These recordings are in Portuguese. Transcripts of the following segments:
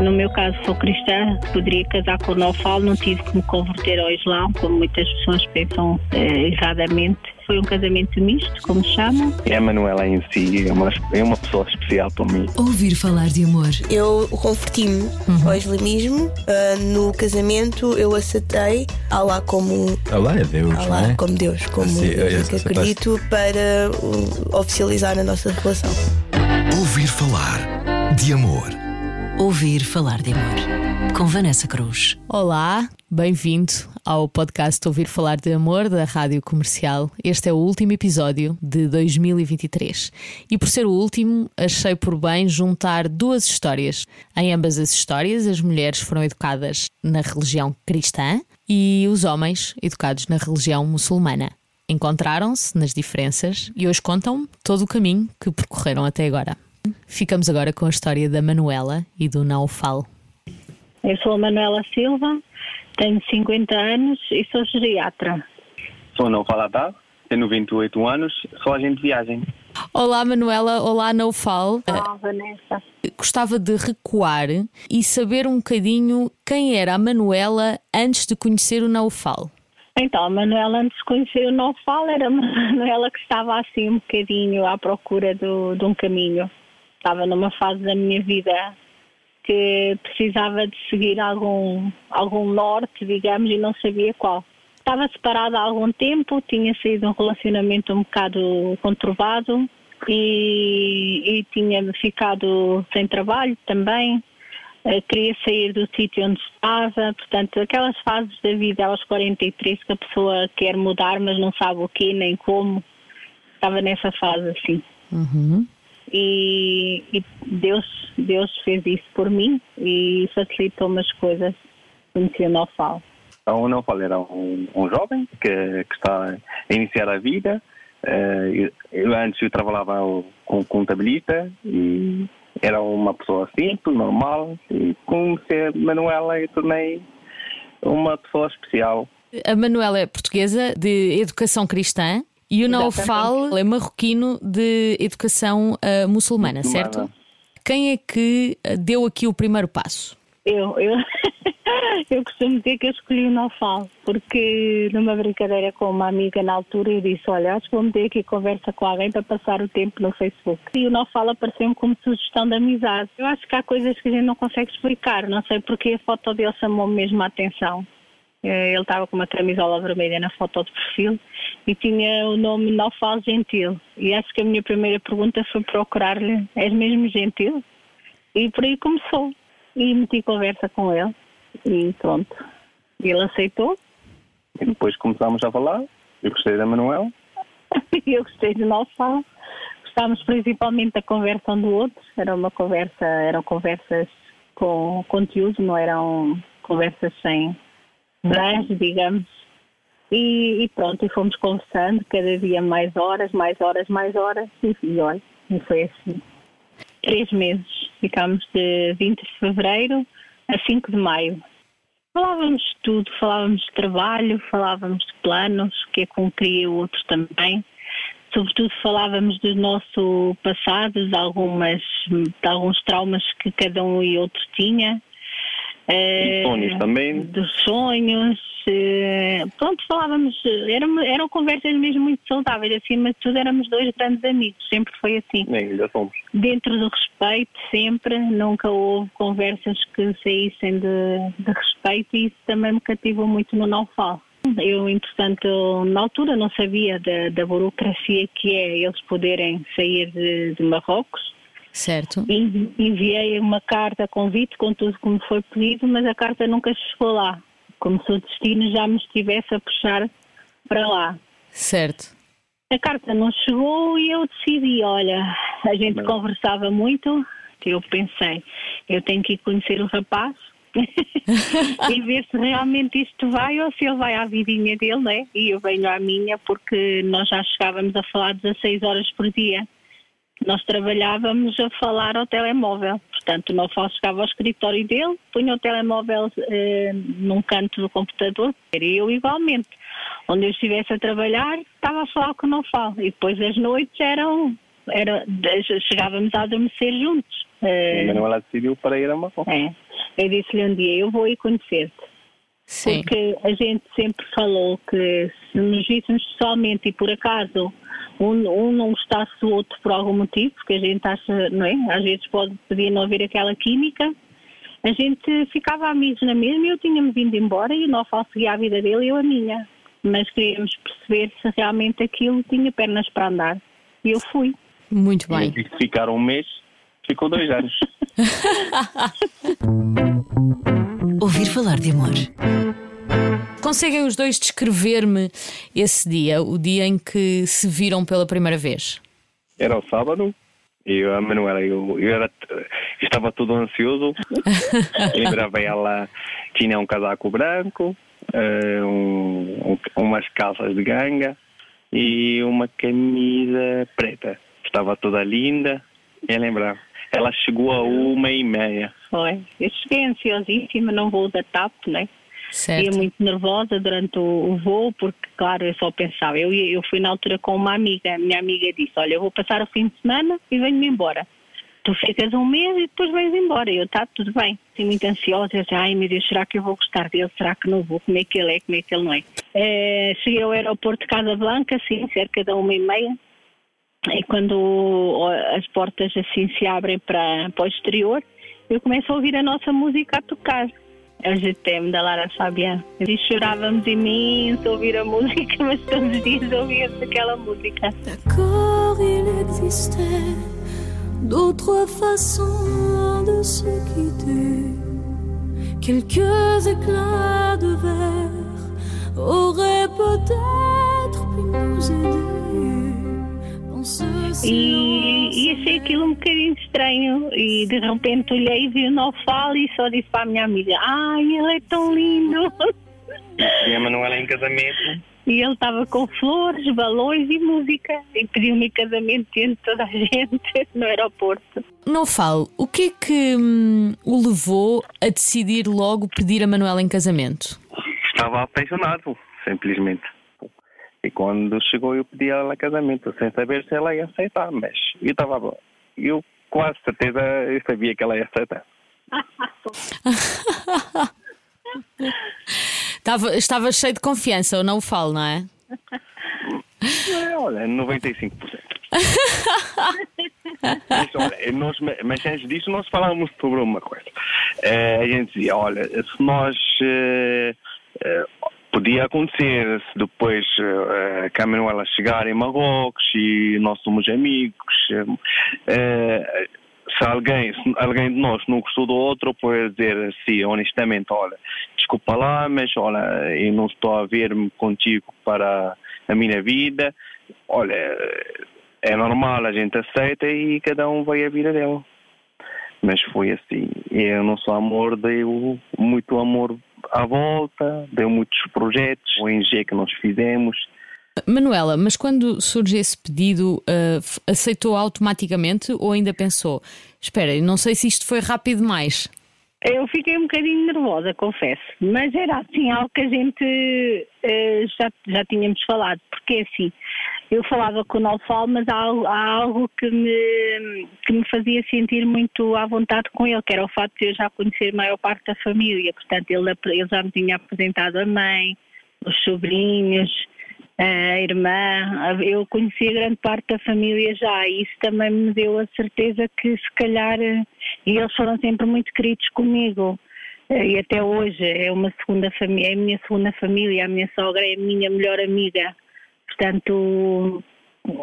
No meu caso, sou cristã, poderia casar com o Nofal, não tive que me converter ao Islão, como muitas pessoas pensam eh, erradamente. Foi um casamento misto, como se chama. A Manuela em si é uma, é uma pessoa especial para mim. Ouvir falar de amor. Eu converti-me ao islamismo. Ah, no casamento eu aceitei Allah como Olá, é Deus, Allah não é? como Deus, como Sim, eu é, que acredito para uh, oficializar a nossa relação. Ouvir falar de amor. Ouvir falar de amor. Com Vanessa Cruz. Olá, bem-vindo ao podcast Ouvir Falar de Amor da Rádio Comercial. Este é o último episódio de 2023. E por ser o último, achei por bem juntar duas histórias. Em ambas as histórias, as mulheres foram educadas na religião cristã e os homens educados na religião muçulmana. Encontraram-se nas diferenças e hoje contam todo o caminho que percorreram até agora. Ficamos agora com a história da Manuela e do Naufal. Eu sou a Manuela Silva, tenho 50 anos e sou geriatra. Sou não faladar, tenho 28 anos, sou agente de viagem. Olá Manuela, olá Naufal. Ah, Vanessa. Gostava de recuar e saber um bocadinho quem era a Manuela antes de conhecer o Naufal. Então, a Manuela, antes de conhecer o Nofal, era uma Manuela que estava assim um bocadinho à procura do, de um caminho. Estava numa fase da minha vida que precisava de seguir algum, algum norte, digamos, e não sabia qual. Estava separada há algum tempo, tinha saído de um relacionamento um bocado conturbado e, e tinha ficado sem trabalho também. Eh, queria sair do sítio onde estava, portanto, aquelas fases da vida aos 43 que a pessoa quer mudar, mas não sabe o quê nem como. Estava nessa fase assim. E, e Deus, Deus fez isso por mim e facilitou-me as coisas. Conheci o Nofal. Então, o não falo era um, um jovem que, que está a iniciar a vida. Eh, eu, eu antes eu trabalhava com contabilista e era uma pessoa simples, normal. E conheci a Manuela e tornei uma pessoa especial. A Manuela é portuguesa de educação cristã e o Naufal é marroquino de educação ah, muçulmana, certo? Quem é que ah, deu aqui o primeiro passo? Eu, eu, eu costumo dizer que eu escolhi o Nofal, porque numa brincadeira com uma amiga na altura eu disse, olha, acho que vou meter aqui conversa com alguém para passar o tempo no Facebook. E o Nofal apareceu-me como sugestão de amizade. Eu acho que há coisas que a gente não consegue explicar, não sei porque a foto dele chamou-me mesmo a atenção. Eh, Ele estava com uma camisola vermelha na foto de perfil e tinha o nome Nofal Gentil. E acho que a minha primeira pergunta foi procurar-lhe, és mesmo gentil? E por aí começou. E meti conversa com ele. E pronto. Ele aceitou. E depois começámos a falar. Eu gostei da Manuela. E eu gostei de Nofal. Gostámos principalmente da conversa um do outro. Era uma conversa, eram conversas com conteúdo, não eram conversas sem branche, digamos. E, e pronto, e fomos conversando cada dia mais horas, mais horas, mais horas. E, e olha, e foi assim. Três meses. Ficámos de 20 de fevereiro a 5 de maio. Falávamos de tudo, falávamos de trabalho, falávamos de planos, que é com queria o outro também. Sobretudo falávamos do nosso passado, de, algumas, de alguns traumas que cada um e outro tinha. Eh, sonhos também. Dos sonhos. eh, Pronto, falávamos, eram, eram conversas mesmo muito saudáveis. Acima de tudo, éramos dois grandes amigos, sempre foi assim Nem ainda somos. dentro do respeito, sempre, nunca houve conversas que saíssem de, de respeito e isso também me cativou muito no Naufal. Eu, entretanto, na altura não sabia da, da burocracia que é eles poderem sair de, de Marrocos. Certo? Envi- Enviei uma carta convite com tudo como foi pedido, mas a carta nunca chegou lá. Como se o destino já me estivesse a puxar para lá. Certo. A carta não chegou e eu decidi, olha, a gente conversava muito, eu pensei, eu tenho que ir conhecer o rapaz e ver se realmente isto vai ou se ele vai à vidinha dele, né? E eu venho à minha porque nós já chegávamos a falar 16 horas por dia. Nós trabalhávamos a falar ao telemóvel. Portanto, o Nofal chegava ao escritório dele, punha o telemóvel eh, num canto do computador, era eu igualmente. Onde eu estivesse a trabalhar, estava a falar com o Nofal. E depois as noites eram, era, chegávamos a adormecer juntos. A Eh, Manuela decidiu para ir a Marrocos. é, Eu disse-lhe um dia: Eu vou ir conhecer-te. Sim. Porque a gente sempre falou que se nos víssemos pessoalmente e por acaso um, um não gostasse do outro por algum motivo, porque a gente acha, não é? Às vezes pode, podia não haver aquela química, a gente ficava amigos na mesma e eu tinha-me vindo embora e o Nofal seguia a vida dele e eu a minha. Mas queríamos perceber se realmente aquilo tinha pernas para andar. E eu fui. Muito bem. E se ficar um mês, ficou dois anos. Ouvir falar de amor. Conseguem os dois descrever-me esse dia, o dia em que se viram pela primeira vez? Era o sábado e a Manuela, eu, eu, era, eu estava todo ansioso. Lembrava ela, tinha um casaco branco, um, um, umas calças de ganga e uma camisa preta. Estava toda linda. Eu lembrava. Ela chegou a uma e meia. Foi. Eu cheguei ansiosíssima, não vou da TAP, né? Certo. Ia muito nervosa durante o, voo, porque, claro, eu só pensava. Eu, eu fui na altura com uma amiga, a minha amiga disse: Olha, eu vou passar o fim de semana e venho-me embora. Tu ficas um mês e depois vens embora. Eu, tá, tudo bem. Estou muito ansiosa. Eu disse, ai meu Deus, será que eu vou gostar dele? Será que não vou? Como é que ele é? Como é que ele não é? é cheguei ao aeroporto de Casa Blanca, sim, cerca de uma e meia. E quando as portas assim se abrem para, para o exterior, eu começo a ouvir a nossa música a tocar. A GTM da Lara Fabian. E chorávamos imenso a ouvir a música, mas todos os dias ouvíamos aquela música. D'accord, il existait d'autres façons de se quitter. Quelques éclats de verre auraient peut-être pu nous aider. E, e, achei aquilo um bocadinho estranho. E de repente olhei e vi o Nofal e só disse para a minha amiga: Ai, ele é tão lindo! E a Manuela em casamento. E ele estava com flores, balões e música. E pediu-me casamento diante de toda a gente no aeroporto. Nofal, o que é que hum, o levou a decidir logo pedir a Manuela em casamento? Estava apaixonado, simplesmente. E quando chegou, eu pedi ela casamento, sem saber se ela ia aceitar, mas eu estava. Eu quase certeza eu sabia que ela ia aceitar. estava, estava cheio de confiança, eu não o falo, não é? é olha, 95%. mas, olha, nós, mas antes disso, nós falávamos sobre uma coisa. Uh, a gente dizia: olha, se nós. Uh, uh, Podia acontecer se depois uh, que a chegar em Marrocos e nós somos amigos. Uh, se alguém, se alguém de nós não gostou do outro, pode dizer assim, honestamente, olha, desculpa lá, mas olha, eu não estou a ver-me contigo para a minha vida. Olha, é normal, a gente aceita e cada um vai a vida dele. Mas foi assim. Eu não sou amor, deu muito amor à volta, deu muitos projetos, o ONG que nós fizemos. Manuela, mas quando surge esse pedido, uh, aceitou automaticamente ou ainda pensou? Espera, não sei se isto foi rápido demais. Eu fiquei um bocadinho nervosa, confesso, mas era assim algo que a gente uh, já, já tínhamos falado, porque é assim, eu falava com o Nalfal, mas há, há, algo que me, que me fazia sentir muito à vontade com ele, que era o facto de eu já conhecer a maior parte da família. Portanto, ele, ele já me tinha apresentado a mãe, os sobrinhos, a irmã. Eu conhecia grande parte da família já, e isso também me deu a certeza que, se calhar, e eles foram sempre muito queridos comigo e até hoje é uma segunda família, é a minha segunda família, a minha sogra é a minha melhor amiga. Portanto,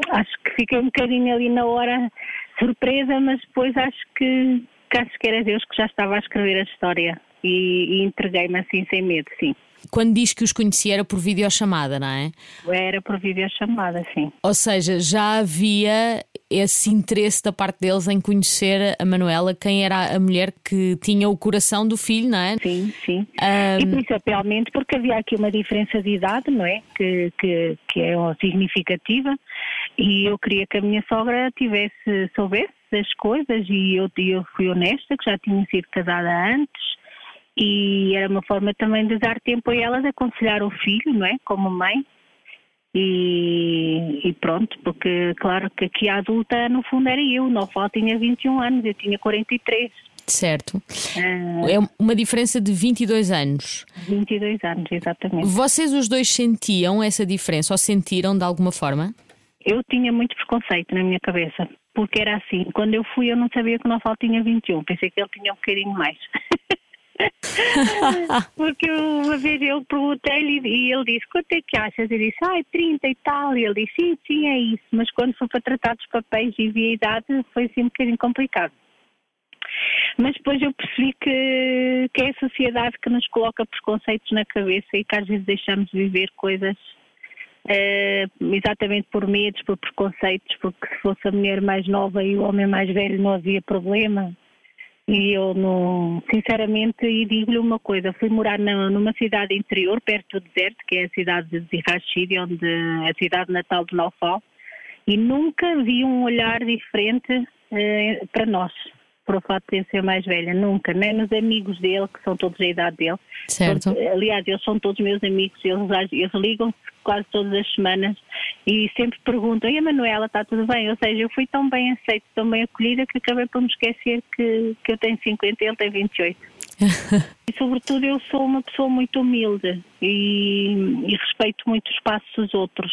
acho que fiquei um bocadinho ali na hora surpresa, mas depois acho que, que acho que era Deus que já estava a escrever a história e, e entreguei-me assim sem medo, sim. Quando diz que os conhecia era por videochamada, não é? Era por videochamada, sim. Ou seja, já havia esse interesse da parte deles em conhecer a Manuela, quem era a mulher que tinha o coração do filho, não é? Sim, sim. Um... E principalmente porque havia aqui uma diferença de idade, não é? Que, que, que é significativa e eu queria que a minha sogra tivesse, soubesse das coisas e eu, eu fui honesta, que já tinha sido casada antes e era uma forma também de dar tempo a ela de aconselhar o filho, não é? Como mãe. E, e, pronto, porque claro que aqui a adulta no fundo era eu, não falta tinha 21 anos, eu tinha 43. Certo. Uh, é uma diferença de 22 anos. 22 anos, exatamente. Vocês os dois sentiam essa diferença ou sentiram de alguma forma? Eu tinha muito preconceito na minha cabeça, porque era assim, quando eu fui eu não sabia que o Nofal tinha 21, pensei que ele tinha um bocadinho mais. porque uma vez eu perguntei-lhe e ele disse, quanto é que achas? Eu disse, ai, 30 e tal, e ele disse, sim, sim, é isso, mas quando foi para tratar dos papéis e via a idade foi assim um bocadinho complicado. Mas depois eu percebi que, que é a sociedade que nos coloca preconceitos na cabeça e que às vezes deixamos de viver coisas uh, exatamente por medos, por preconceitos, porque se fosse a mulher mais nova e o homem mais velho não havia problema. E eu não, sinceramente, digo-lhe uma coisa, fui morar na, numa cidade interior, perto do deserto, que é a cidade de Zirrachid, onde é a cidade natal de Naufal, e nunca vi um olhar diferente uh, para nós por o fato de ser mais velha, nunca, nem nos amigos dele, que são todos da idade dele. Certo. aliás, eles são todos meus amigos, eles, eles ligam-se quase todas as semanas e sempre perguntam: e a Manuela, está tudo bem? Ou seja, eu fui tão bem aceita, tão bem acolhida que acabei por me esquecer que, que eu tenho 50 e ele tem 28. e sobretudo eu sou uma pessoa muito humilde e, e respeito muito o espaço dos outros.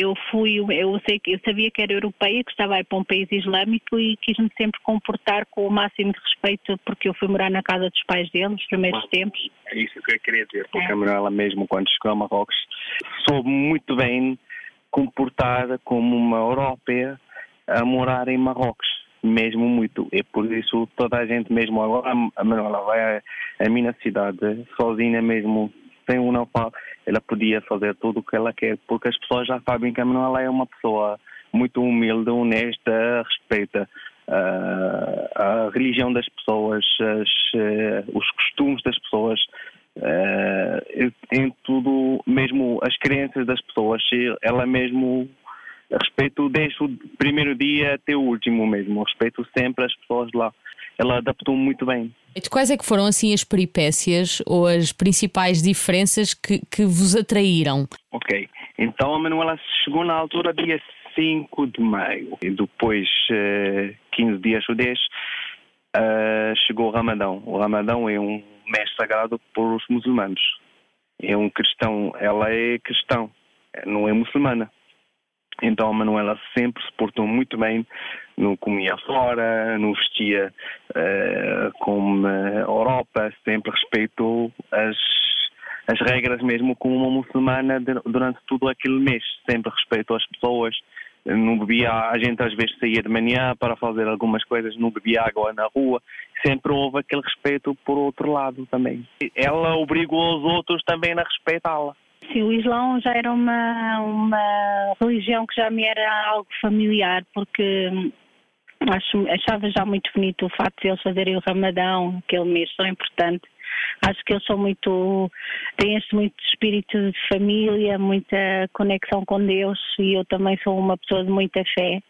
Eu fui, eu, sei, eu sabia que era europeia, que estava aí para um país islâmico e quis-me sempre comportar com o máximo de respeito, porque eu fui morar na casa dos pais dele nos primeiros Bom, tempos. É isso que eu queria dizer, porque é. a Manuela mesmo quando chegou a Marrocos soube muito bem comportada como uma europeia a morar em Marrocos mesmo muito. E por isso toda a gente, mesmo agora, a Manuela vai à minha cidade sozinha mesmo tem um know-how, ela podia fazer tudo o que ela quer, porque as pessoas já sabem que a Manuela é uma pessoa muito humilde, honesta, respeita uh, a religião das pessoas, as, uh, os costumes das pessoas, uh, em tudo, mesmo as crenças das pessoas, ela mesmo respeito desde o primeiro dia até o último mesmo, respeito sempre as pessoas lá. Ela adaptou muito bem. E quais é que foram assim as peripécias ou as principais diferenças que, que vos atraíram? Ok, então a Manuela chegou na altura dia 5 de maio e depois uh, 15 dias ou 10 uh, chegou o Ramadão. O Ramadão é um mês sagrado para os muçulmanos. É um cristão, ela é cristão, não é muçulmana. Então a Manuela sempre se portou muito bem, não comia fora, não vestia uh, como a Europa, sempre respeitou as, as regras mesmo como uma muçulmana durante todo aquele mês, sempre respeitou as pessoas, não bebia, a gente às vezes saía de manhã para fazer algumas coisas, não bebia água na rua, sempre houve aquele respeito por outro lado também. Ela obrigou os outros também a respeitá-la. Sim, o Islão já era uma, uma religião que já me era algo familiar, porque acho, achava já muito bonito o facto de eles fazerem o Ramadão, aquele mês tão importante. Acho que eles são muito, têm este muito espírito de família, muita conexão com Deus e eu também sou uma pessoa de muita fé.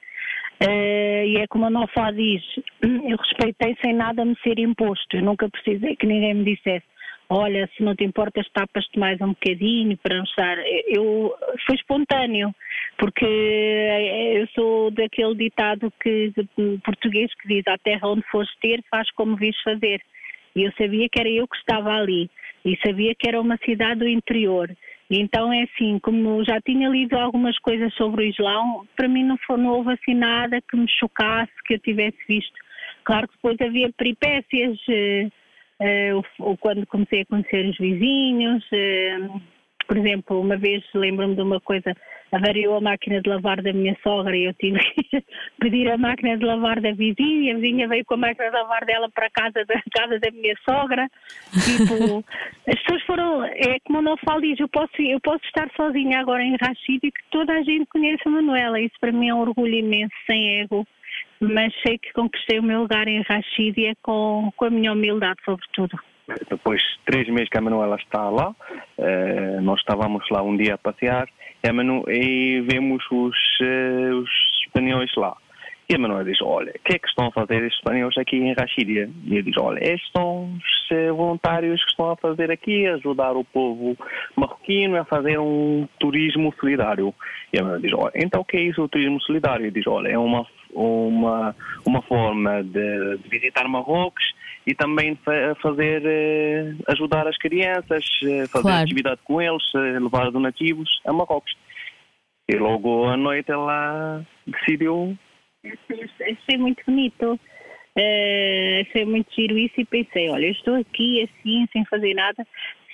Uh, e é como a Nofá diz, eu respeitei sem nada me ser imposto, eu nunca precisei que ninguém me dissesse olha, se não te importas, tapas-te mais um bocadinho para mostrar. Eu, foi espontâneo, porque eu sou daquele ditado que, português que diz, a terra onde fores ter, faz como vis fazer. E eu sabia que era eu que estava ali, e sabia que era uma cidade do interior. Então é assim, como já tinha lido algumas coisas sobre o Islão, para mim não, foi, não houve assim nada que me chocasse, que eu tivesse visto. Claro que depois havia peripécias, eh, ou quando comecei a conhecer os vizinhos. Uh, por exemplo, uma vez lembro-me de uma coisa, avariou a máquina de lavar da minha sogra e eu tive que pedir a máquina de lavar da vizinha, a vizinha veio com a máquina de lavar dela para a casa da, casa da minha sogra. Tipo, as pessoas foram, é como o Nofal diz, eu posso, eu posso estar sozinha agora em Rachid e que toda a gente conheça a Manuela. Isso para mim é um orgulho imenso, sem ego mas sei que conquistei o meu lugar em Rachídia com, com a minha humildade, sobretudo. Depois de três meses que a Manuela está lá, eh, nós estávamos lá um dia a passear e, a Manu, e vemos os, eh, os espanhóis lá. E a Manuela diz, olha, o que é que estão a fazer estes espanhóis aqui em Rachídia? E eu diz, olha, estes são os eh, voluntários que estão a fazer aqui, ajudar o povo marroquino a fazer um turismo solidário. E a Manuela diz, olha, então o que é isso, o turismo solidário? E diz, olha, é uma uma, uma forma de, de visitar Marrocos e também fa fazer, eh, ajudar as crianças, eh, fazer claro. atividade com eles, levar donativos a Marrocos. E logo à noite ela decidiu. Achei muito bonito. Uh, achei muito giro isso e pensei, olha, eu estou aqui assim, sem fazer nada.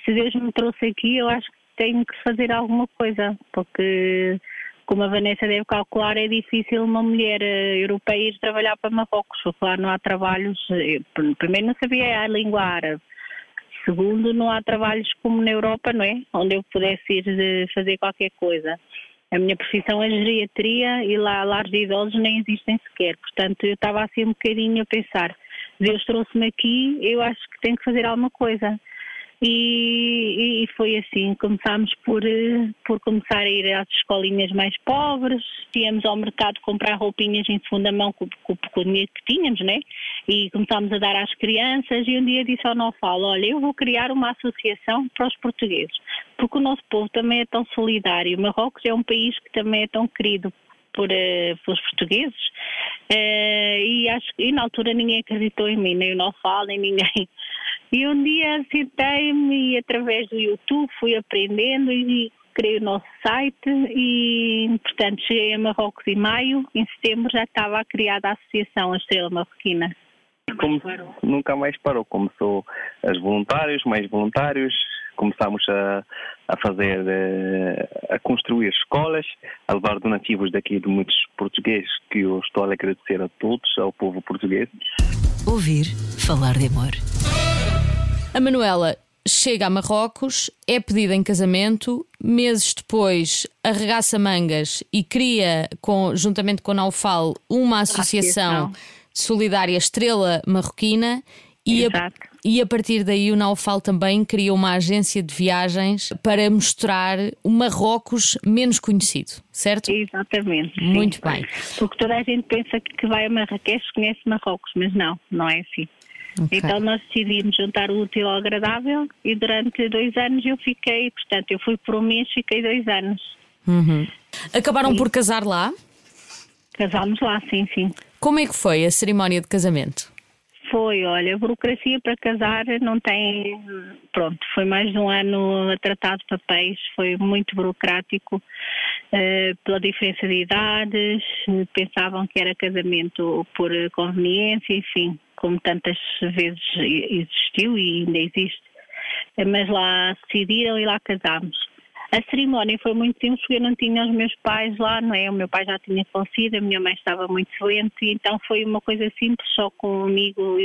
Se Deus me trouxe aqui, eu acho que tenho que fazer alguma coisa, porque como a Vanessa deve calcular, é difícil uma mulher eh, europeia ir trabalhar para Marrocos. Claro, não há trabalhos. Eh, primeiro, não sabia a língua árabe. Segundo, não há trabalhos como na Europa, não é? Onde eu pudesse ir fazer qualquer coisa. A minha profissão é geriatria e lá lares de idosos nem existem sequer. Portanto, eu estava assim um bocadinho a pensar: Deus trouxe-me aqui, eu acho que tenho que fazer alguma coisa. E, e, foi assim, começámos por, eh, por começar a ir às escolinhas mais pobres, íamos ao mercado comprar roupinhas em segunda mão com, com, com o dinheiro que tínhamos, né? E começámos a dar às crianças e um dia disse ao Nofal, olha, eu vou criar uma associação para os portugueses, porque o nosso povo também é tão solidário. Marrocos é um país que também é tão querido por, uh, pelos portugueses uh, e acho e na altura ninguém acreditou em mim, nem o Nofal, nem ninguém. E um dia sentei-me e através do YouTube fui aprendendo e criei o nosso site e, portanto, cheguei a Marrocos em maio. Em setembro já estava criada a associação A Estrela Marroquina. Como, nunca mais parou. Começou as voluntários, mais voluntários, começámos a, a fazer, eh, a construir escolas, a levar donativos daqui de muitos portugueses, que eu estou a agradecer a todos, ao povo português. Ouvir falar de amor. A Manuela chega a Marrocos, é pedida em casamento, meses depois arregaça mangas e cria, com, juntamente com a Naufal, uma associação, solidária Estrela Marroquina e a, e a, partir daí o Naufal também cria uma agência de viagens para mostrar o Marrocos menos conhecido, certo? Exatamente. Muito sim. bem. Porque toda a gente pensa que vai a Marrakech conhece Marrocos, mas não, não é assim. Okay. Então nós decidimos juntar o útil ao agradável e durante dois anos eu fiquei, portanto, eu fui por um mês, fiquei dois anos. Uhum. Acabaram e... por casar lá? Casámos lá, sim, sim. Como é que foi a cerimónia de casamento? Foi, olha, a burocracia para casar não tem. Pronto, foi mais de um ano a tratar de papéis, foi muito burocrático, uh, pela diferença de idades, pensavam que era casamento por conveniência, enfim, como tantas vezes existiu e ainda existe. Mas lá decidiram e lá casámos. A cerimónia foi muito simples porque eu não tinha os meus pais lá, não é? O meu pai já tinha falecido, a minha mãe estava muito doente, então foi uma coisa simples, só com amigo,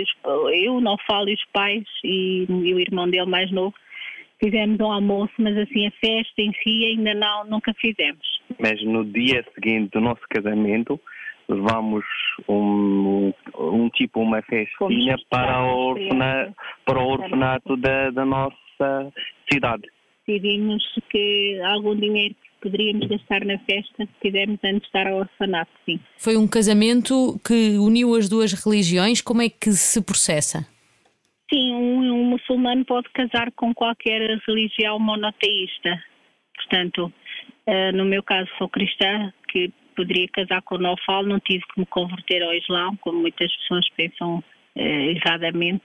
eu não falo e os pais e, e o irmão dele mais novo. Fizemos um almoço, mas assim a festa em si ainda não, nunca fizemos. Mas no dia seguinte do nosso casamento, levamos um, um tipo, uma festinha para o, orfana, para o orfanato da, da nossa cidade. Decidimos que algum dinheiro que poderíamos gastar na festa tivemos antes de dar ao orfanato, sim. Foi um casamento que uniu as duas religiões, como é que se processa? Sim, um, um muçulmano pode casar com qualquer religião monoteísta. Portanto, uh, no meu caso sou cristã, que poderia casar com o Nofal, não tive que me converter ao Islão, como muitas pessoas pensam eh, erradamente.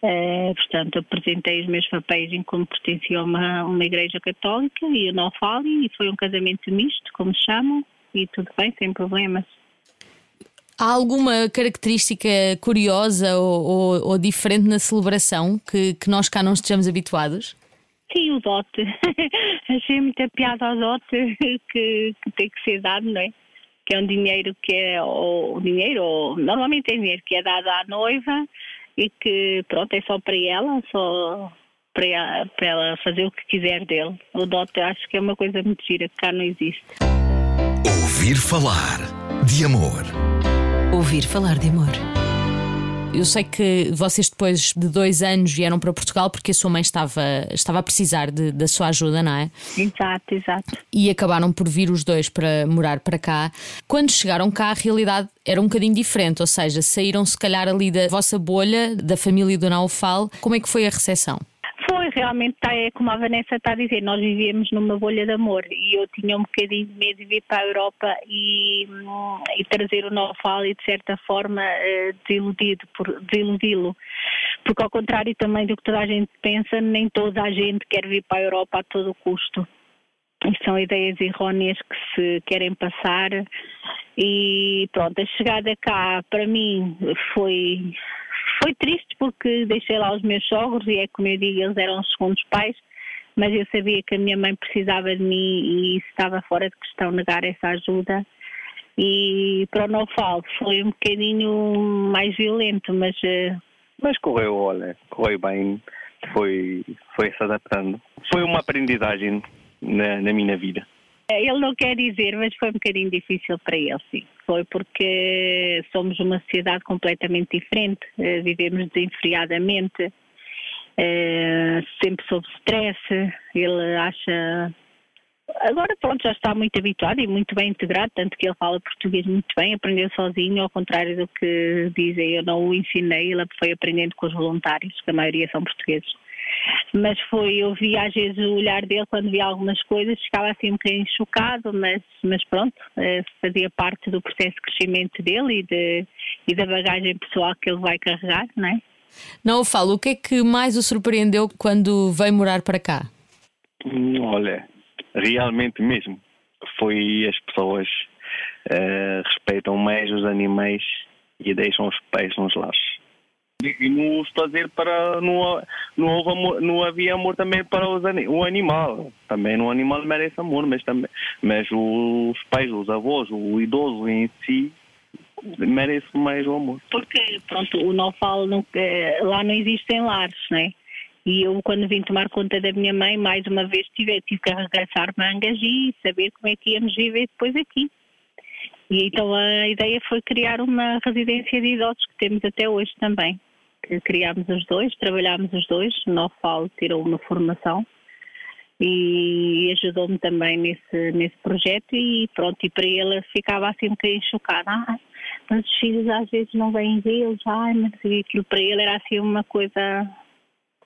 Eh, portanto, apresentei os meus papéis em como pertencia a uma, uma igreja católica e o Nofal e foi um casamento misto, como se chamam, e tudo bem, sem problemas. Há alguma característica curiosa ou, ou, ou diferente na celebração que, que nós cá não estejamos habituados? Sim, o dote. Achei muita piada ao dote que, que tem que ser dado, não é? Que é um dinheiro que é o dinheiro, ou, normalmente é dinheiro que é dado à noiva e que pronto, é só para ela, só para ela, para ela fazer o que quiser dele. O dote acho que é uma coisa muito gira que cá não existe. Ouvir falar de amor. Ouvir falar de amor. Eu sei que vocês depois de dois anos vieram para Portugal porque a sua mãe estava, estava a precisar de, da sua ajuda, não é? Exato, exato. E acabaram por vir os dois para morar para cá. Quando chegaram cá, a realidade era um bocadinho diferente, ou seja, saíram se calhar ali da vossa bolha, da família do Naufal. Como é que foi a recepção? Realmente, tá, é como a Vanessa está a dizer, nós vivíamos numa bolha de amor e eu tinha um bocadinho de medo de vir para a Europa e, hum, e trazer o know-how e de certa forma eh, desiludido, por, desiludi-lo. Porque ao contrário também do que toda a gente pensa, nem toda a gente quer vir para a Europa a todo custo. E são ideias erróneas que se querem passar e pronto, a chegada cá para mim foi foi triste porque deixei lá os meus sogros e é como eu digo, eles eram os segundos pais, mas eu sabia que a minha mãe precisava de mim e estava fora de questão negar essa ajuda. E para o Nofal foi um bocadinho mais violento, mas. Eh, mas correu, olha, correu bem, foi, foi se adaptando. Foi uma aprendizagem na, na minha vida. Ele não quer dizer, mas foi um bocadinho difícil para ele, sim. Foi porque somos uma sociedade completamente diferente, eh, vivemos desenfreadamente, eh, sempre sob stress. Ele acha. Agora, pronto, já está muito habituado e muito bem integrado, tanto que ele fala português muito bem, aprendeu sozinho, ao contrário do que dizem, eu não o ensinei, ele foi aprendendo com os voluntários, que a maioria são portugueses mas foi, eu vi às vezes o olhar dele quando via algumas coisas, ficava assim um bocadinho chocado, mas, mas pronto, eh, fazia parte do processo de crescimento dele e, de, e da bagagem pessoal que ele vai carregar, não é? Não, falo, o que é que mais o surpreendeu quando veio morar para cá? Hum, olha, realmente mesmo, foi as pessoas uh, respeitam mais os animais e deixam os pés nos lares. E a dizer para. Não, não, houve amor, não havia amor também para os, o animal. Também o animal merece amor, mas, também, mas os pais, os avós, o idoso em si merece mais o amor. Porque, pronto, o Nofal não, eh, lá não existem lares, não é? E eu, quando vim tomar conta da minha mãe, mais uma vez tive, tive que arregaçar mangas e saber como é que íamos viver depois aqui. E então a ideia foi criar uma residência de idosos que temos até hoje também que criámos os dois, trabalhámos os dois. O Nofal tirou uma formação e ajudou-me também nesse, nesse projeto e pronto, e para ele ficava assim um bocadinho chocado. Ah, mas os filhos às vezes não vêm vê-los, ai, mas aquilo para ele era assim uma coisa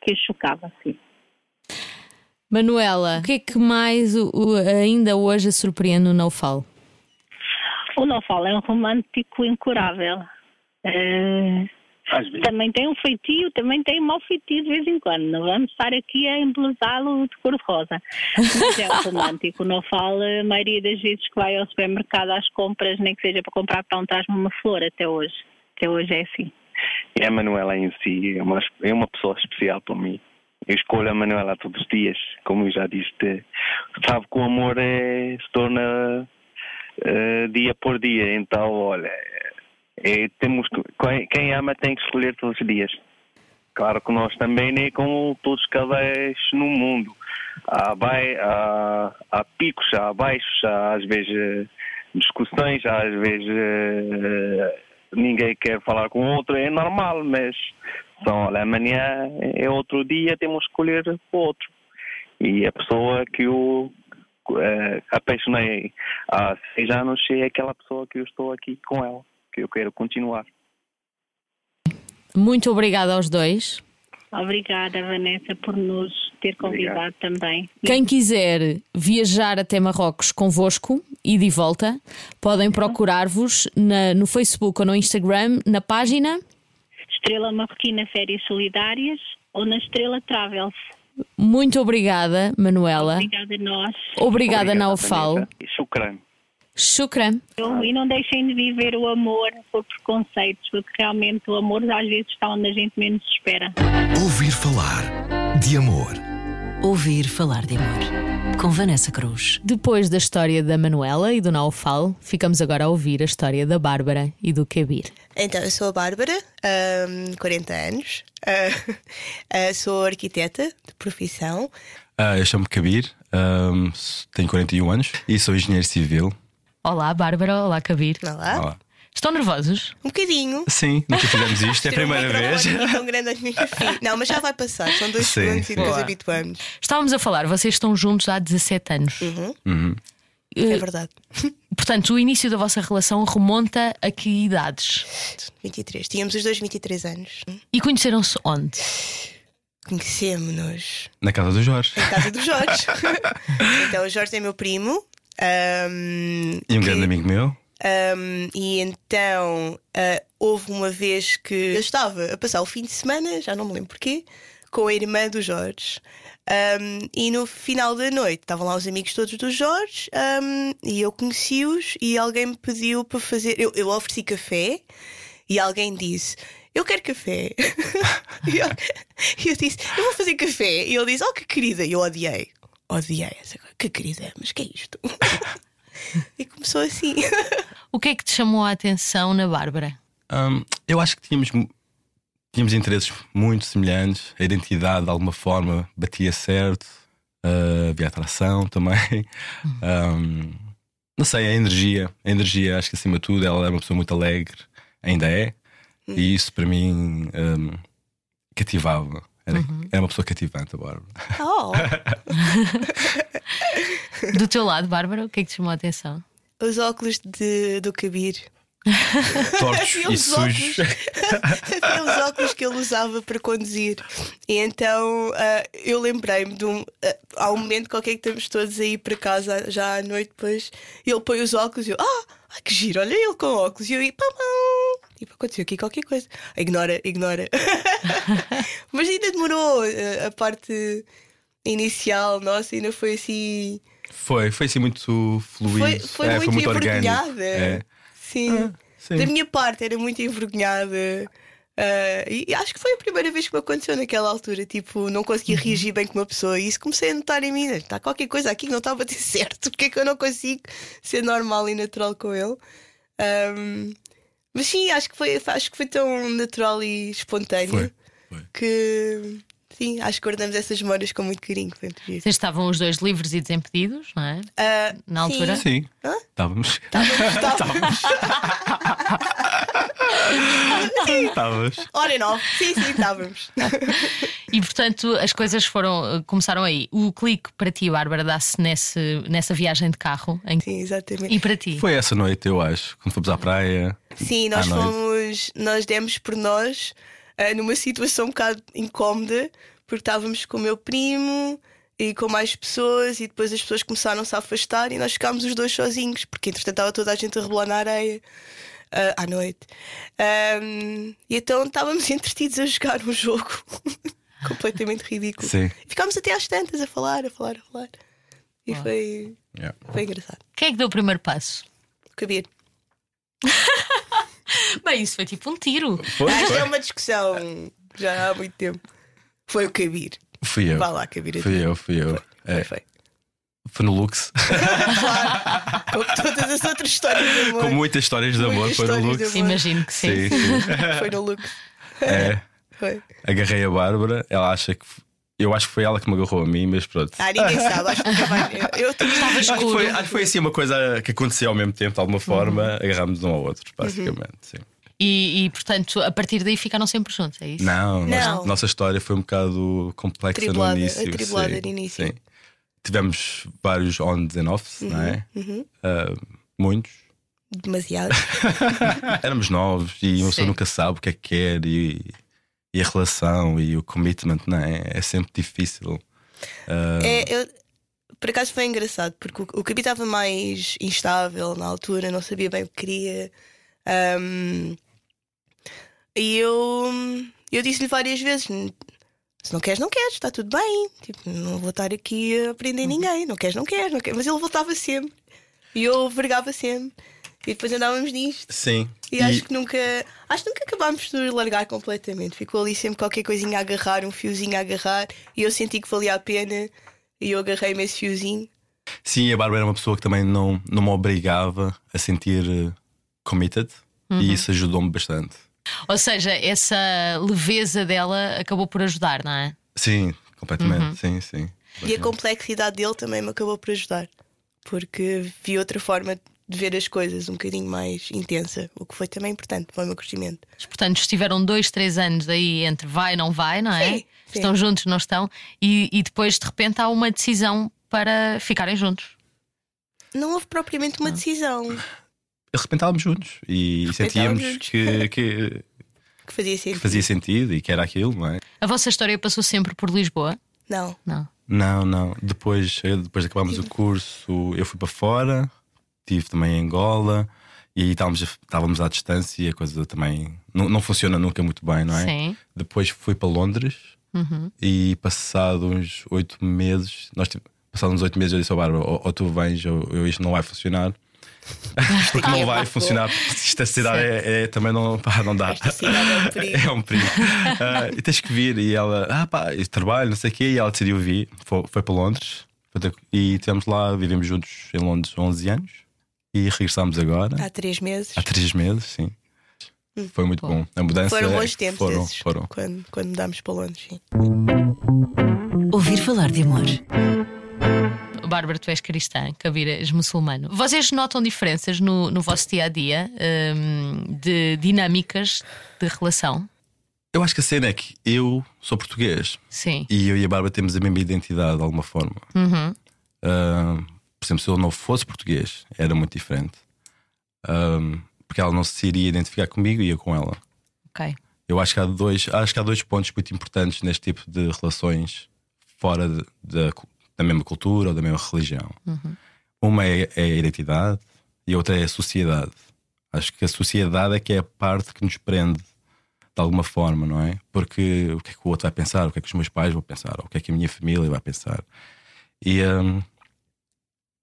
que chocava, assim. Manuela, o que é que mais ainda hoje surpreende no Nofal? O Nofal é um romântico incurável. Uh, também tem um feitio, também tem um mau feitio de vez em quando. Não vamos estar aqui a embelezá-lo de cor-de-rosa. Mas é um romântico. Não fala, a maioria das vezes que vai ao supermercado às compras, nem que seja para comprar pão, traz-me uma flor até hoje. Até hoje é assim. E a Manuela em si é uma, é uma pessoa especial para mim. Eu escolho a Manuela todos os dias, como eu já disse. Sabe que o amor é, se torna uh, dia por dia. Então, olha, é, temos quem ama tem que escolher todos os dias. Claro que nós também, nem com todos os casais no mundo. Há, há, há picos, há baixos, há às vezes discussões, às vezes eh, ninguém quer falar com o outro, é normal, mas só, olha, amanhã é outro dia, temos que escolher o outro. E a pessoa que eu uh, apaixonei há seis anos é aquela pessoa que eu estou aqui com ela que eu quero continuar. Muito obrigada aos dois. Obrigada, Vanessa, por nos ter convidado Obrigado. também. Quem quiser viajar até Marrocos convosco e de volta, podem procurar-vos no Facebook ou no Instagram, na página Estrela Marroquina Férias Solidárias ou na Estrela Travels. Muito obrigada, Manuela. Obrigada a nós. Obrigada, obrigada Naufal. Shukran. Shukran. E não deixem de viver o amor por preconceitos, porque realmente o amor às vezes está onde a gente menos espera. Ouvir falar de amor. Ouvir falar de amor. Com Vanessa Cruz. Depois da história da Manuela e do Naufal, ficamos agora a ouvir a história da Bárbara e do Kabir. Então, eu sou a Bárbara, um, 40 anos, uh, uh, sou arquiteta de profissão. Uh, eu chamo-me Kabir, um, tenho 41 anos e sou engenheiro civil. Olá, Bárbara. Olá, Kabir. Olá. Olá. Estão nervosos? Um bocadinho. Sim, nunca fizemos isto, é a primeira vez. Tão grande Não, mas já vai passar, são dois sim, segundos e depois habituamos. Estávamos a falar, vocês estão juntos há 17 anos. Uhum. Uhum. É verdade. Portanto, o início da vossa relação remonta a que idades? 23. Tínhamos os dois 23 anos. E conheceram-se onde? Conhecemos-nos. Na casa do Jorge. Na casa do Jorge. então, o Jorge é meu primo. Um, e um que, grande amigo meu. Um, e então uh, houve uma vez que eu estava a passar o fim de semana, já não me lembro porquê, com a irmã do Jorge. Um, e no final da noite estavam lá os amigos todos do Jorge um, e eu conheci-os e alguém me pediu para fazer. Eu, eu ofereci café e alguém disse: Eu quero café. e eu, eu, disse: Eu vou fazer café. E ele disse: Oh, que querida. E eu odiei. Odiei essa coisa. Que querida, mas que é isto? e começou assim. o que é que te chamou a atenção na Bárbara? Um, eu acho que tínhamos tínhamos interesses muito semelhantes, a identidade de alguma forma batia certo, uh, havia atração também. Um, não sei, a energia, a energia, acho que acima de tudo, ela era uma pessoa muito alegre, ainda é, e isso para mim um, cativava. Era, uhum. era uma pessoa cativante, a Bárbara. Oh. Do teu lado, Bárbara, o que é que te chamou a atenção? Os óculos de, do Kabir. Tortos e sujos. Havia os óculos que ele usava para conduzir. E então uh, eu lembrei-me de um. Uh, há um momento qualquer que estamos todos a ir para casa já à noite, depois ele põe os óculos e eu, ah, ah que giro, olha ele com óculos. E eu, pam, pam. Tipo, aconteceu aqui qualquer coisa. Ignora, ignora. Mas ainda demorou uh, a parte inicial, nossa, ainda foi assim. Foi, foi assim muito fluido. Foi, foi é, muito, foi muito orgânico. É. Sim. Ah, sim. Da minha parte era muito envergonhada. Uh, e acho que foi a primeira vez que me aconteceu naquela altura. Tipo, não conseguia uhum. reagir bem com uma pessoa. E isso comecei a notar em mim: está qualquer coisa aqui que não está a bater certo. Porque é que eu não consigo ser normal e natural com ele? Um, mas sim, acho que, foi, acho que foi tão natural e espontâneo foi, foi. que Sim, acho que guardamos essas memórias com muito carinho. Foi Vocês estavam os dois livres e desimpedidos, não é? Uh, Na altura? Sim. Hã? Estávamos. Estávamos. Estávamos. Hora e nove. Sim, sim, estávamos. E portanto as coisas foram começaram aí. O clique para ti, Bárbara, dá-se nesse, nessa viagem de carro. Em... Sim, exatamente. E para ti? Foi essa noite, eu acho, quando fomos à praia. Sim, nós fomos. Nós demos por nós uh, numa situação um bocado incómoda, porque estávamos com o meu primo e com mais pessoas, e depois as pessoas começaram-se a afastar e nós ficámos os dois sozinhos, porque entretanto estava toda a gente a rebolar na areia. Uh, à noite. Um, e então estávamos entretidos a jogar um jogo completamente ridículo. Sim. E ficámos até às tantas a falar, a falar, a falar. E foi, yeah. foi engraçado. Quem é que deu o primeiro passo? O Kabir. Bem, isso foi tipo um tiro. Foi, foi. é uma discussão já há muito tempo. Foi o Kabir. Fui eu. Vá lá, Kabir. Fui eu, fui eu. Foi, é. foi. Foi no Lux. claro. Como todas as outras histórias de amor. Com muitas histórias de amor, foi no Lux. Imagino que sim. sim, sim. foi no Lux. É. Foi. Agarrei a Bárbara, ela acha que eu acho que foi ela que me agarrou a mim, mas pronto. Ah, ninguém sabe, acho que nunca vai. Eu, eu estava escuro. Acho que, foi, acho que foi assim uma coisa que aconteceu ao mesmo tempo, de alguma forma, uhum. agarrámos um ao outro, basicamente. Uhum. Sim. E, e, portanto, a partir daí ficaram sempre juntos, é isso? Não, não. Nossa, nossa história foi um bocado complexa Tribulada, no início. Atribulada no início. Sim. Tivemos vários ons and offs, uhum, não é? Uhum. Uh, muitos. Demasiado. Éramos novos e uma pessoa nunca sabe o que é que quer e, e a relação e o commitment, não é? É sempre difícil. Uh... É, eu, por acaso foi engraçado, porque o, o Cabi estava mais instável na altura, não sabia bem o que queria. Um, e eu, eu disse-lhe várias vezes: se não queres, não queres, está tudo bem. Tipo, não vou estar aqui a aprender ninguém. Não queres, não queres, não queres. Mas ele voltava sempre. E eu vergava sempre. E depois andávamos nisto. Sim. E, e, acho que nunca. Acho que nunca acabámos de largar completamente. Ficou ali sempre qualquer coisinha a agarrar, um fiozinho a agarrar. E eu senti que valia a pena. E eu agarrei-me esse fiozinho. Sim, a Bárbara era uma pessoa que também não, não me obrigava a sentir eh, committed. Uhum. E isso ajudou-me bastante. Ou seja, essa leveza dela acabou por ajudar, não é? Sim, completamente. Uhum. Sim, sim. E a complexidade dele também me acabou por ajudar. Porque vi outra forma de ver as coisas um bocadinho mais intensa, o que foi também importante para o meu crescimento. Portanto, estiveram dois, três anos aí entre vai, não vai, não é? Sim, sim. Estão juntos, não estão? E, e depois, de repente, há uma decisão para ficarem juntos. Não houve propriamente uma decisão arrebentávamos juntos e sentíamos juntos. Que, que Que fazia sentido. que fazia sentido e que era aquilo, não é? A vossa história passou sempre por Lisboa? Não. Não. Não, não. Depois, eh, depois de acabarmos o curso, eu fui para fora, estive também em Angola e estávamos, estávamos à distância e a coisa também não, não funciona nunca muito bem, não é? Sim. Depois fui para Londres e passado uns oito meses, nós passados uns oito meses eu disse ao Bárbara, ou, ou tu vens ou, ou isto não vai funcionar. Porque não vai funcionar, porque esta cidade é, é- também não, pá, não dá. Esta cidade é um perigo. É um perigo. Ah, e tens que vir. E ela, ah pá, eu trabalho, não sei o quê. E ela decidiu vir, foi, foi para Londres. E estivemos lá, vivemos juntos em Londres 11 anos. E regressámos agora, Há três meses. há 3 meses, sim. Foi muito bom. A mudança Foram é- bons tempos Foram, esses, foram. Quando, quando mudámos para Londres. Sim. Ouvir falar de amor. Bárbara, tu és cristã, Kabira és muçulmano. Vocês notam diferenças no, no vosso dia a dia hum, de dinâmicas de relação? Eu acho que a cena é que eu sou português Sim. e eu e a Bárbara temos a mesma identidade de alguma forma. Uhum. Ah, por exemplo, se eu não fosse português, era muito diferente. Ah, porque ela não se iria identificar comigo e eu com ela. Ok. Eu acho que há dois, acho que há dois pontos muito importantes neste tipo de relações fora de- da, da mesma cultura ou da mesma religião. Uma é, é a identidade e a outra é a sociedade. Acho que a sociedade é que é a parte que nos prende de alguma forma, não é? Porque o que é que o outro vai pensar, o que é que os meus pais vão pensar, o que é que a minha família vai pensar. E, hum,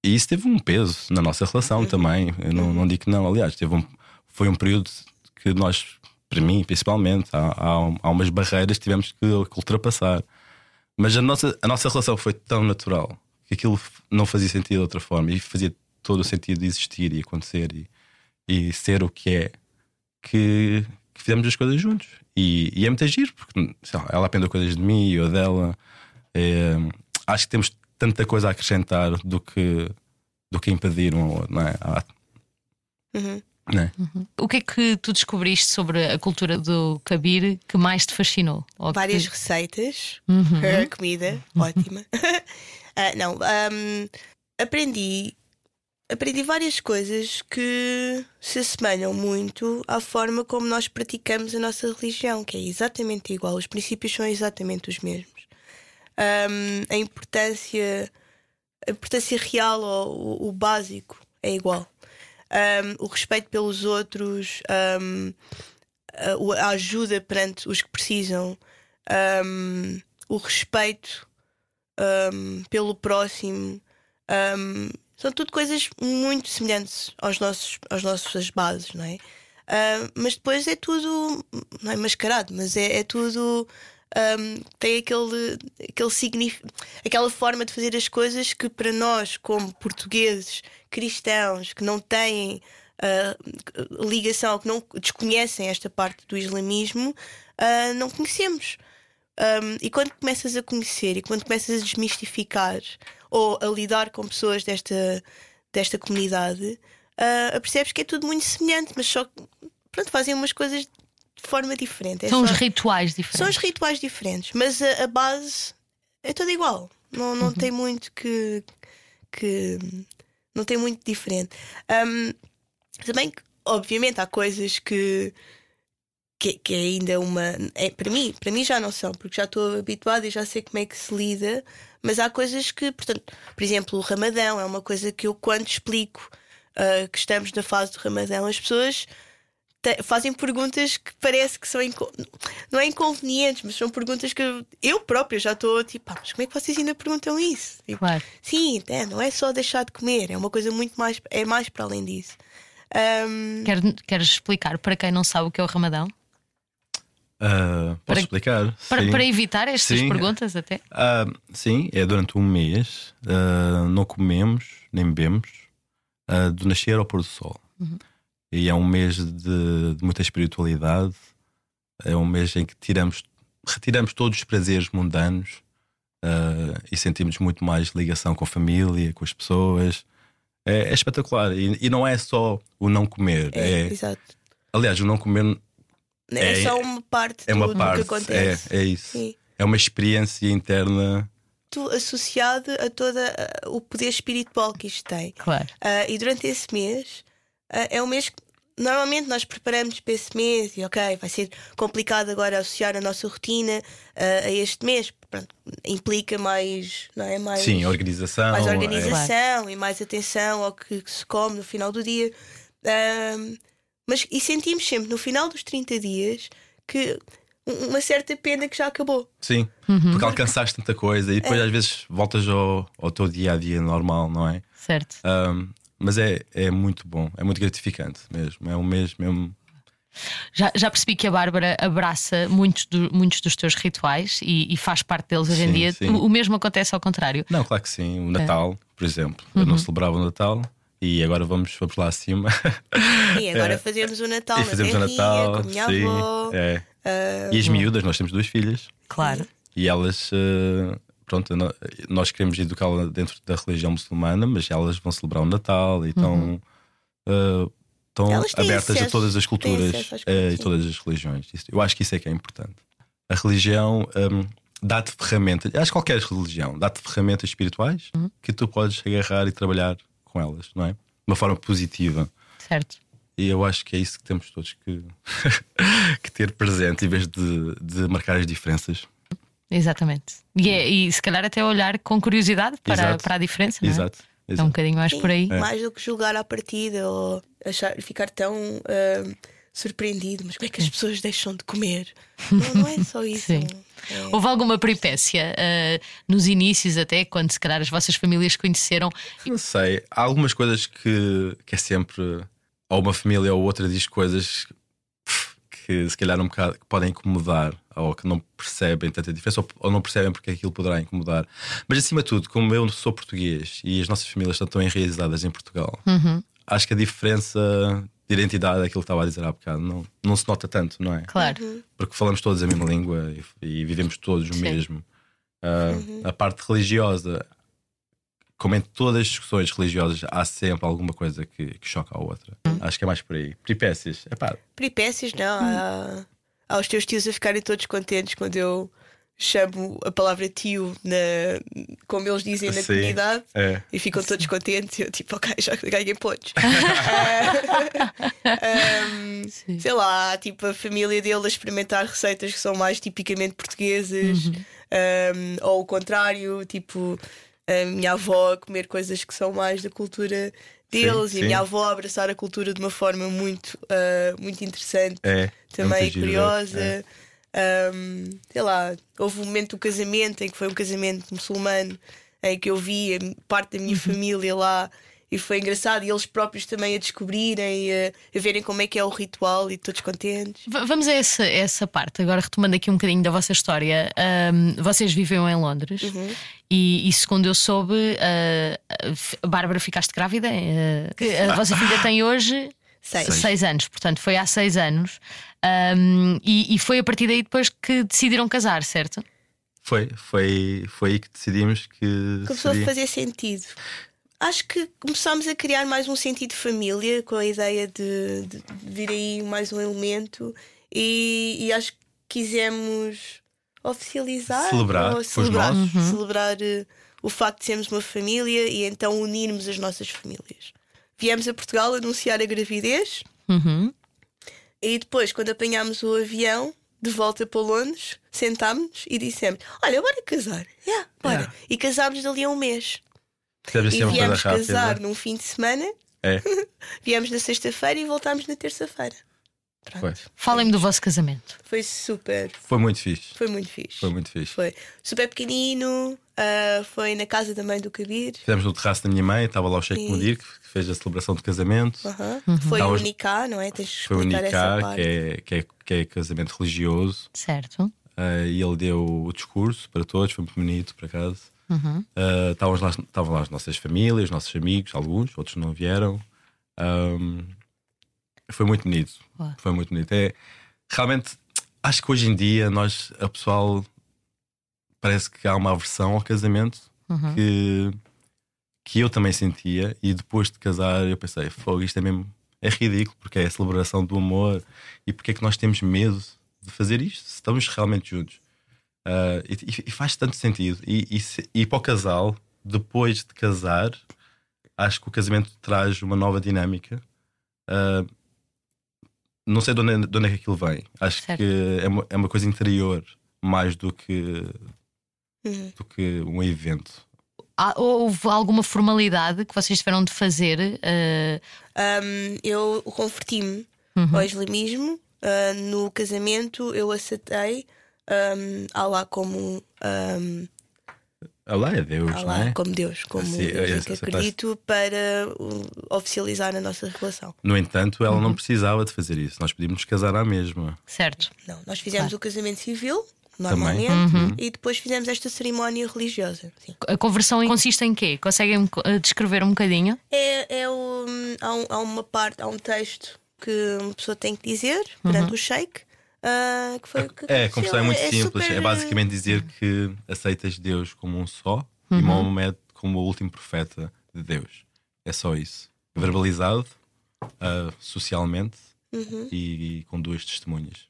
e isso teve um peso na nossa relação também. Eu não, não digo que não, aliás, teve um, foi um período que nós, para mim principalmente, há, há, há umas barreiras que tivemos que ultrapassar. Mas a nossa, a nossa relação foi tão natural que aquilo não fazia sentido de outra forma e fazia todo o sentido de existir e acontecer e, e ser o que é que, que fizemos as coisas juntos. E, e é muito agir, porque lá, ela aprendeu coisas de mim e eu dela. É, acho que temos tanta coisa a acrescentar do que, do que impedir um ao outro, não é? Uhum. Não é? O que é que tu descobriste sobre a cultura do Kabir que mais te fascinou? Ou que- Várias receitas, Uhum. comida, ótima. Ah, não, ahm, aprendi, aprendi várias coisas que se assemelham muito à forma como nós praticamos a nossa religião, que é exatamente igual, os princípios são exatamente os mesmos. Ahm, a importância, a importância real ou o, o básico é igual. Ahm, o respeito pelos outros, ahm, a, ajuda perante os que precisam, ahm, o respeito pelo próximo. são tudo coisas muito semelhantes aos nossos, às nossas bases, não é? Ah, mas depois é tudo, não é mascarado, mas é, é tudo. Ahm, tem aquele, aquele signif aquela forma de fazer as coisas que para nós, como portugueses, cristãos, que não têm ah, ligação, que não desconhecem esta parte do islamismo, ah, não conhecemos. Um, e quando começas a conhecer e quando começas a desmistificar ou a lidar com pessoas desta, desta comunidade, uh, percebes que é tudo muito semelhante, mas só pronto, fazem umas coisas de forma diferente. É São os só- rituais diferentes. são os rituais diferentes, mas a, a base é toda igual. Não, não tem muito que, que. Não tem muito diferente. Um, também, que, obviamente, há coisas que. Que, que é ainda uma. É, para, mim, para mim já não são, porque já estou habituada e já sei como é que se lida, mas há coisas que, portanto, por exemplo, o Ramadão é uma coisa que eu, quando explico ah, que estamos na fase do Ramadão, as pessoas fazem perguntas que parece que são não é inconvenientes, mas são perguntas que eu, eu própria já estou tipo, "Ah, mas como é que vocês ainda perguntam isso? Tipo, Claro. Sim, é, não é só deixar de comer, é uma coisa muito mais, é mais para além disso. Quer- Queres explicar para quem não sabe o que é o Ramadão? Ah, posso Para- explicar? Para, para evitar estas Sim. perguntas, até? Ah, sim, é durante um mês. ah, não comemos nem bebemos do nascer ao pôr do sol. E é um mês de, de muita espiritualidade. É um mês em que tiramos, retiramos todos os prazeres mundanos ah, e sentimos muito mais ligação com a família, com as pessoas. É, é espetacular. E, e não é só o não comer. é, É, Exato. aliás, o não comer É, É- só uma parte é uma do, do parte. que acontece. É, é isso. Sim. É uma experiência interna. Associado a todo o poder espiritual que isto tem. Claro. Ah, e durante esse mês é um mês que normalmente nós preparamos para esse mês e ok, vai ser complicado agora associar a nossa rotina uh, a este mês. Pronto, implica mais, não é? Mais, Sim, organização. Mais organização é. e mais atenção ao que, que, se come no final do dia. Uh, mas e sentimos sempre no final dos 30 dias que uma certa pena que já acabou. Sim, uhum. porque alcançaste tanta coisa e depois é. às vezes voltas ao, ao teu dia a dia normal, não é? Certo. Um, mas é, é muito bom, é muito gratificante mesmo. É um mês mesmo. Já, já percebi que a Bárbara abraça muitos, do, muitos dos teus rituais e, e, faz parte deles hoje em dia. Sim. O mesmo acontece ao contrário? Não, claro que sim. O Natal, é. por exemplo. Eu não uhum. celebrava o Natal e agora vamos, vamos lá acima. E agora é. fazemos o Natal, e fazemos o Natal, com a minha sim, avó. É. Uh, e as miúdas, nós temos duas filhas. Claro. E elas. Uh, pronto, nós queremos educá-la dentro da religião muçulmana, mas elas vão celebrar o Natal e estão, uhum. uh, estão abertas acesso, a todas as culturas uh, e todas as religiões. Eu acho que isso é que é importante. A religião um, dá-te ferramentas, acho que qualquer religião dá-te ferramentas espirituais uhum. que tu podes agarrar e trabalhar com elas, não é? De uma forma positiva. Certo. E eu acho que é isso que temos todos que, que ter presente em vez de, de marcar as diferenças. Exatamente. E, é, e se calhar até olhar com curiosidade para, para a diferença. Não é? Exato. Exato. É um bocadinho mais Sim, por aí. É. Mais do que julgar à partida ou achar, ficar tão uh, surpreendido. Mas como é que as pessoas deixam de comer? Não, não é só isso. Sim. É. Houve alguma peripécia uh, nos inícios, até quando se calhar as vossas famílias conheceram? Não sei. Há algumas coisas que, que é sempre. Ou uma família ou outra diz coisas que se calhar um bocado que podem incomodar ou que não percebem tanta diferença ou, ou, não percebem porque aquilo poderá incomodar. Mas acima de tudo, como eu sou português e as nossas famílias estão tão enraizadas em Portugal, uhum. acho que a diferença de identidade, aquilo que estava a dizer há bocado, não, não se nota tanto, não é? Claro. Uhum. Porque falamos todos a mesma língua e, e vivemos todos o Sim. mesmo. Uh, uhum. A parte religiosa como em todas as discussões religiosas, há sempre alguma coisa que, que choca a outra. Hum. Acho que é mais por aí. Peripécias, é pá. Peripécias, não. Hum. Há, há os teus tios a ficarem todos contentes quando eu chamo a palavra tio na, como eles dizem na Sim, comunidade é. e ficam todos contentes. Eu, tipo, ok, já ganhei pontos. um, sei lá, tipo, a família dele a experimentar receitas que são mais tipicamente portuguesas, uhum. um, ou o contrário, tipo a minha avó a comer coisas que são mais da cultura deles sim, e a minha avó a abraçar a cultura de uma forma muito, uh, muito interessante, é, também é curiosa. É. Um, sei lá, houve um momento do casamento em que foi um casamento muçulmano em que eu vi parte da minha uhum. família lá e foi engraçado e eles próprios também a descobrirem, a, a, verem como é que é o ritual e todos contentes. V vamos a essa, essa parte, agora retomando aqui um bocadinho da vossa história. Um, vocês viviam em Londres uhum. e, e, segundo eu soube, uh, Bárbara, ficaste grávida? Uh, a vossa filha tem hoje seis. seis anos, portanto foi há seis anos. Um, e, e foi a partir daí depois que decidiram casar, certo? Foi, foi, foi aí que decidimos que. Começou seria... a fazer sentido acho que começámos a criar mais um sentido de família com a ideia de, de vir aí mais um elemento e, e acho que quisemos oficializar celebrar, celebrar, uhum. celebrar uh, o facto de sermos uma família e então unirmos as nossas famílias. Viemos a Portugal anunciar a gravidez uhum. e depois, quando apanhámos o avião de volta para Londres, sentámos e dissemos: Olha, bora casar. Yeah, bora. Yeah. E casámos dali a um mês. Deve e viemos casar num fim de semana. É. viemos na sexta-feira e voltámos na terça-feira. Falem-me do vosso casamento. Foi super. Foi muito fixe. Foi muito fixe. Foi muito fixe. Foi super pequenino. Uh, foi na casa da mãe do Kabir. Fizemos no terraço da minha mãe. Estava lá o Sheikh Mudir que fez a celebração de casamento. Uh -huh. uhum. Foi o Unicá, não é? Tens foi o Unicá, que é, que, é, que é casamento religioso. Certo. Uh, e ele deu o discurso para todos. Foi muito bonito, por acaso. Uhum. Uh, estavam, lá, estavam lá as nossas famílias, os nossos amigos, alguns, outros não vieram. Um, foi muito bonito. Ué. Foi muito bonito. É, realmente, acho que hoje em dia nós, a pessoal, parece que há uma aversão ao casamento uhum. que, que eu também sentia. E depois de casar, eu pensei: fogo, isto é mesmo. É ridículo, porque é a celebração do amor. E porque é que nós temos medo de fazer isto? Se estamos realmente juntos. Uh, e, e, faz tanto sentido. E, e, e, para o casal, depois de casar, acho que o casamento traz uma nova dinâmica. Uh, não sei de onde, de onde é que aquilo vem. Acho Certo. que é uma, é uma coisa interior mais do que, Uhum. do que um evento. Houve alguma formalidade que vocês tiveram de fazer? eh, Um, eu converti-me Uhum. ao islamismo. Uh, no casamento eu aceitei um, Allah como um, Allah é Deus, não Allah é? como Deus, como Sim, Deus é, em que essa acredito para uh, oficializar a nossa relação. No entanto, ela Uhum. não precisava de fazer isso. Nós podíamos casar à mesma. certo. Não, nós fizemos o casamento civil normalmente Uhum. e depois fizemos esta cerimónia religiosa. Sim. A conversão consiste em quê? Conseguem eh, descrever um bocadinho? É, é o, há, um- há uma parte, há um texto que uma pessoa tem que dizer perante o sheik. Ah, que foi o que É, a conversão é muito aconteceu. simples. super- É basicamente dizer que aceitas Deus como um só e Maomé como o último profeta de Deus. É só isso. Verbalizado, ah, socialmente Uhum. e, e com duas testemunhas.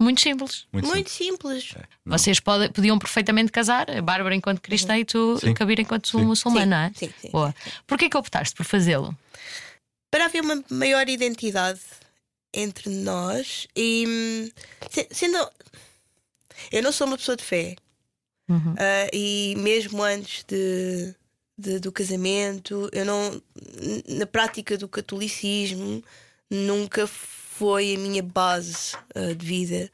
Muito simples. Muito, Muito simples. simples. É. Vocês pode- podiam perfeitamente casar, a Bárbara enquanto cristã e tu, Sim. Kabir, enquanto Sim. muçulmana, não é? Sim, sim, Boa. Porquê que optaste por fazê-lo? Para haver uma maior identidade entre nós e hum, se- sendo. Eu não sou uma pessoa de fé. Uhum. Ah, e mesmo antes de, de- do casamento, eu não. Na prática do catolicismo, nunca foi a minha base ah, de vida.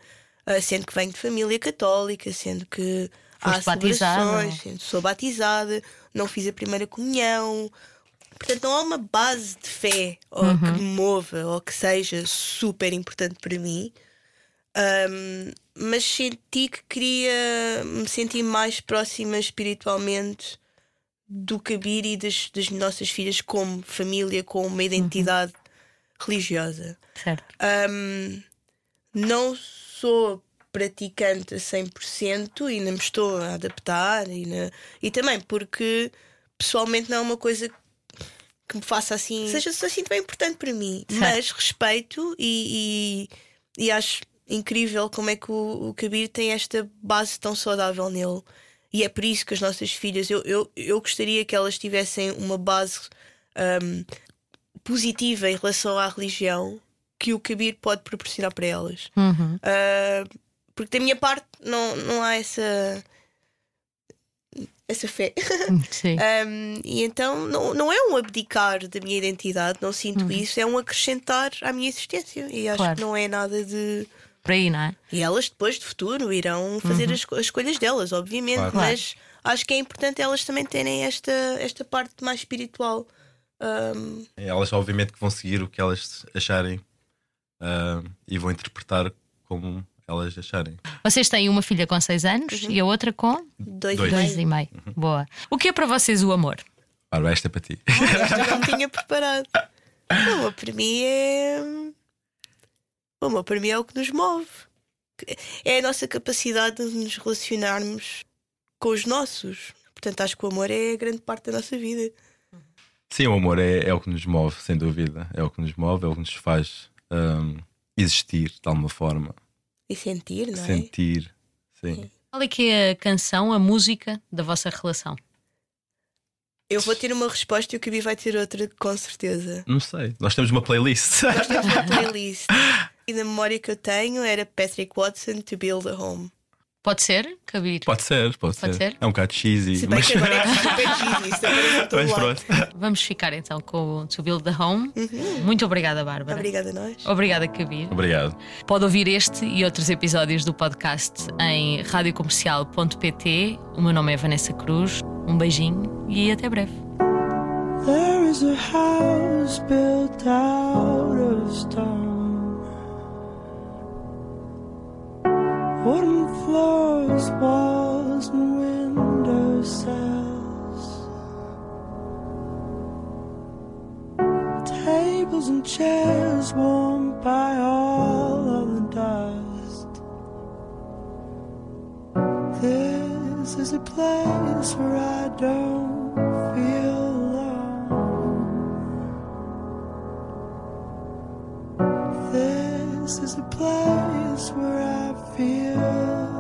Ah, sendo que venho de família católica, sendo que há Foste batizada. celebrações, sendo sou batizada, não fiz a primeira comunhão. Portanto, não há uma base de fé ou que me mova ou que seja super importante para mim. Um, mas senti que queria me sentir mais próxima espiritualmente do Kabir e das, das nossas filhas como família, com uma identidade religiosa. Certo. Um, não sou praticante a 100% e ainda me estou a adaptar e, na- e também porque pessoalmente não é uma coisa que me faça assim seja assim tão importante para mim mas respeito e, e, e acho incrível como é que o, o Kabir tem esta base tão saudável nele e é por isso que as nossas filhas eu, eu, eu gostaria que elas tivessem uma base um, positiva em relação à religião que o Kabir pode proporcionar para elas. Uhum. Ah, porque da minha parte não, não há essa essa fé. Sim. Um, e então não, não é um abdicar da minha identidade, não sinto isso, é um acrescentar à minha existência. E acho Claro. que não é nada de. Por aí, não é? E elas depois de futuro irão fazer as, esco- as escolhas delas, obviamente, Claro. mas acho que é importante elas também terem esta, esta parte mais espiritual. Um, Elas, obviamente, que vão seguir o que elas acharem ah, e vão interpretar como elas acharem. Vocês têm uma filha com 6 anos e a outra com dois, Dois. e meio. 2 e meio. Boa. O que é para vocês o amor? Ora, esta é para ti. Esta eu não tinha preparado. O amor para mim é. O amor para mim é o que nos move. É a nossa capacidade de nos relacionarmos com os nossos. Portanto, acho que o amor é grande parte da nossa vida. Sim, o amor é, é o que nos move, sem dúvida. É o que nos move, é o que nos faz ah, existir de alguma forma, E sentir, não é? sentir. Sim. Qual é que é a canção, a música da vossa relação? Eu vou ter uma resposta e o Kabi vai ter outra, com certeza. Não sei. Nós temos uma playlist. Nós temos uma playlist. E na memória que eu tenho era Patrick Watson to Build a Home. Pode ser, Kabir? pode ser, pode, Pode ser? É um bocado cheesy. Se bem mas... que agora é cheesy, agora é mas pronto. Vamos ficar então com o To Build the Home. Muito obrigada, Bárbara. Obrigada a nós. Obrigada, Kabir. Obrigado. Pode ouvir este e outros episódios do podcast em radiocomercial.pt. O meu nome é Vanessa Cruz. Um beijinho e até breve. There is a house built out of stone. Wooden floors, walls, and window sills. Tables and chairs warmed by all of the dust. This is a place where I don't feel This is a place where I feel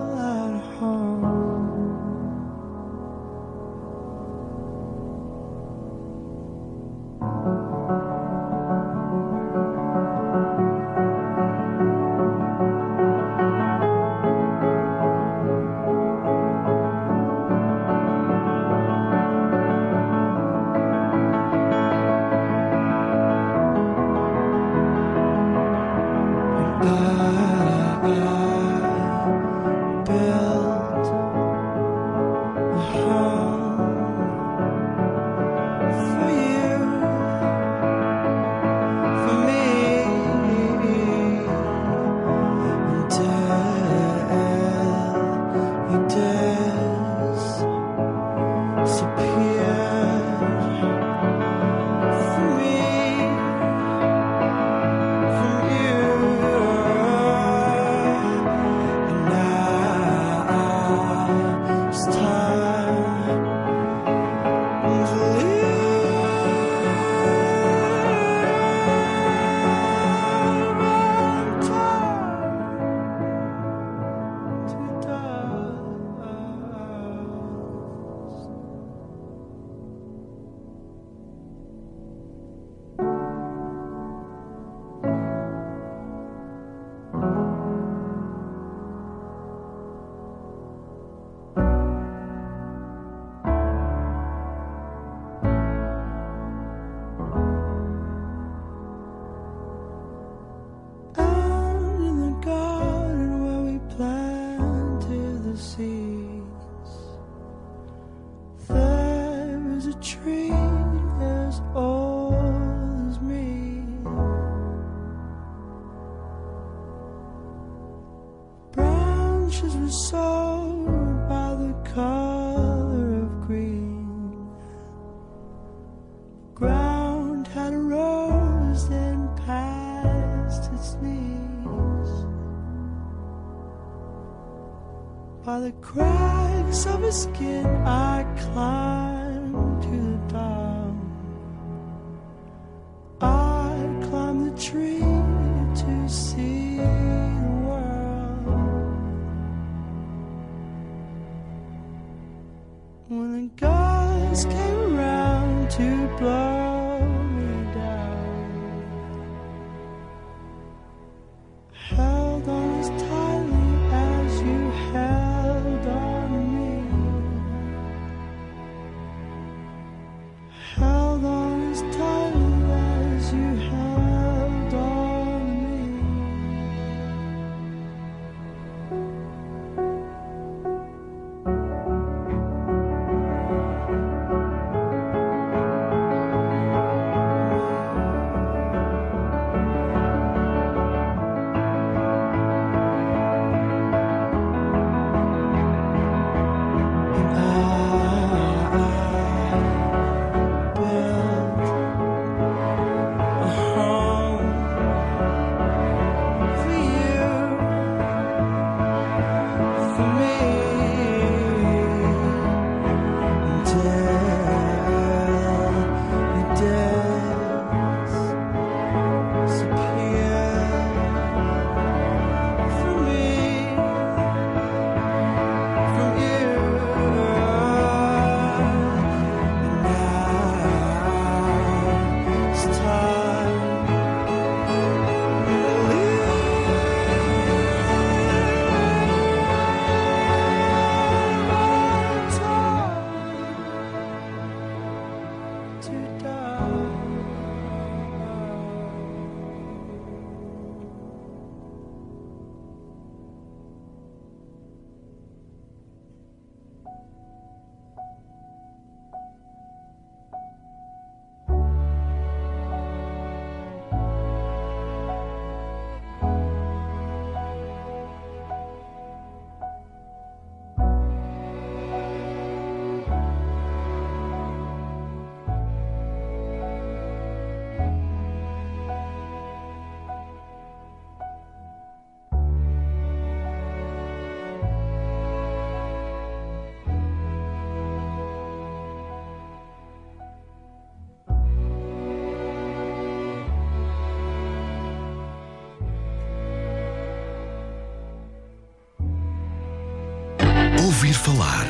Ouvir falar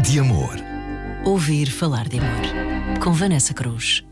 de amor. Ouvir falar de amor. Com Vanessa Cruz.